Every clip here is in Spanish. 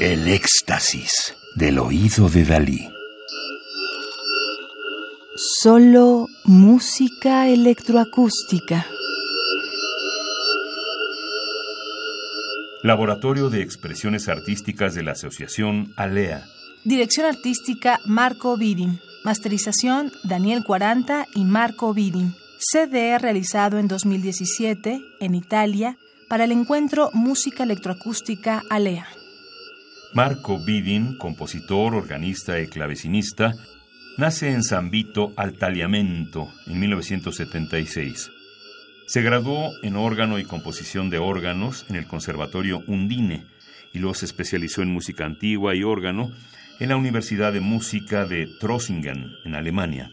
El éxtasis del oído de Dalí. Solo música electroacústica. Laboratorio de Expresiones Artísticas de la Asociación ALEA. Dirección artística Marco Vidin. Masterización Daniel 40 y Marco Vidin. CD realizado en 2017 en Italia para el encuentro Música Electroacústica ALEA. Marco Vidin, compositor, organista y clavecinista, nace en San Vito al Taliamento en 1976. Se graduó en órgano y composición de órganos en el Conservatorio Undine y luego se especializó en música antigua y órgano en la Universidad de Música de Trossingen, en Alemania.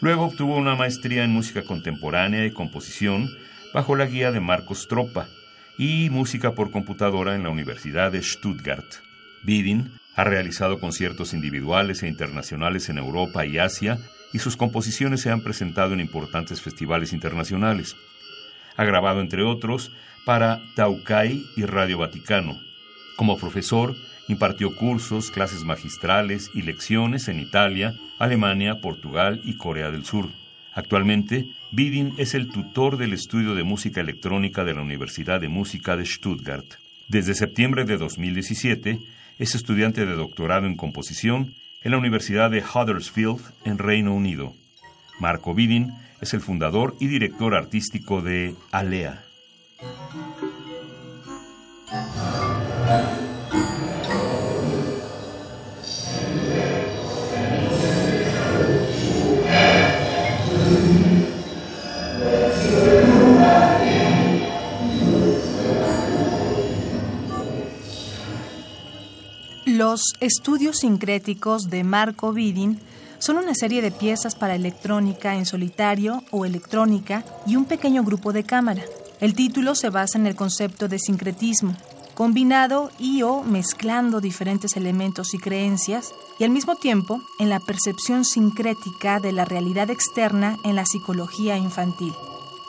Luego obtuvo una maestría en música contemporánea y composición bajo la guía de Marcos Tropa y música por computadora en la Universidad de Stuttgart. Bidin ha realizado conciertos individuales e internacionales en Europa y Asia y sus composiciones se han presentado en importantes festivales internacionales. Ha grabado, entre otros, para Taucay y Radio Vaticano. Como profesor, impartió cursos, clases magistrales y lecciones en Italia, Alemania, Portugal y Corea del Sur. Actualmente, Bidin es el tutor del estudio de música electrónica de la Universidad de Música de Stuttgart. Desde septiembre de 2017, es estudiante de doctorado en composición en la Universidad de Huddersfield, en Reino Unido. Marco Bidin es el fundador y director artístico de Alea. Los estudios sincréticos de Marco Vidin son una serie de piezas para electrónica en solitario o electrónica y un pequeño grupo de cámara. El título se basa en el concepto de sincretismo, combinado y o mezclando diferentes elementos y creencias, y al mismo tiempo en la percepción sincrética de la realidad externa en la psicología infantil.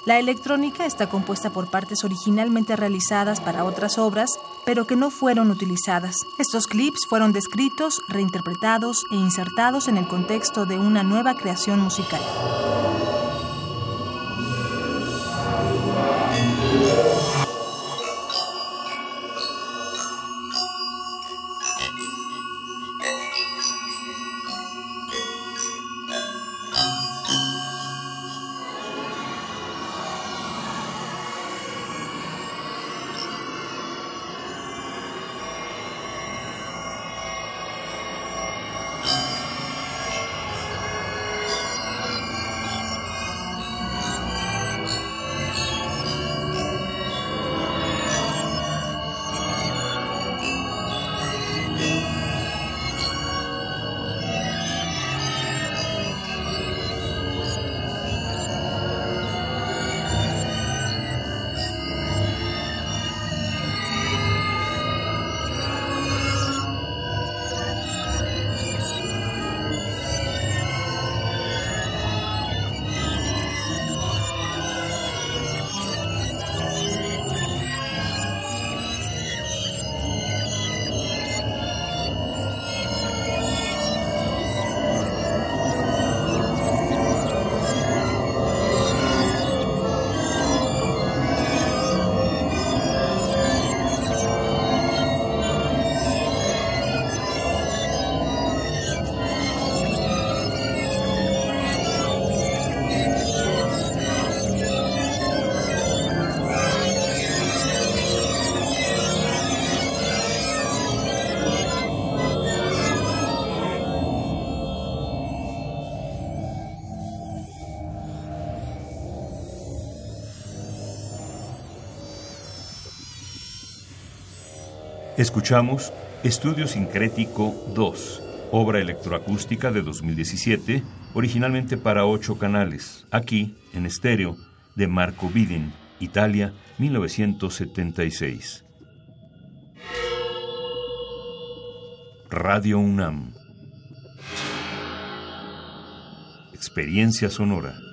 La electrónica está compuesta por partes originalmente realizadas para otras obras, pero que no fueron utilizadas. Estos clips fueron descritos, reinterpretados e insertados en el contexto de una nueva creación musical. Escuchamos Estudio Sincrético 2, obra electroacústica de 2017, originalmente para ocho canales, aquí en estéreo, de Marco Vidin, Italia, 1976. Radio UNAM. Experiencia sonora.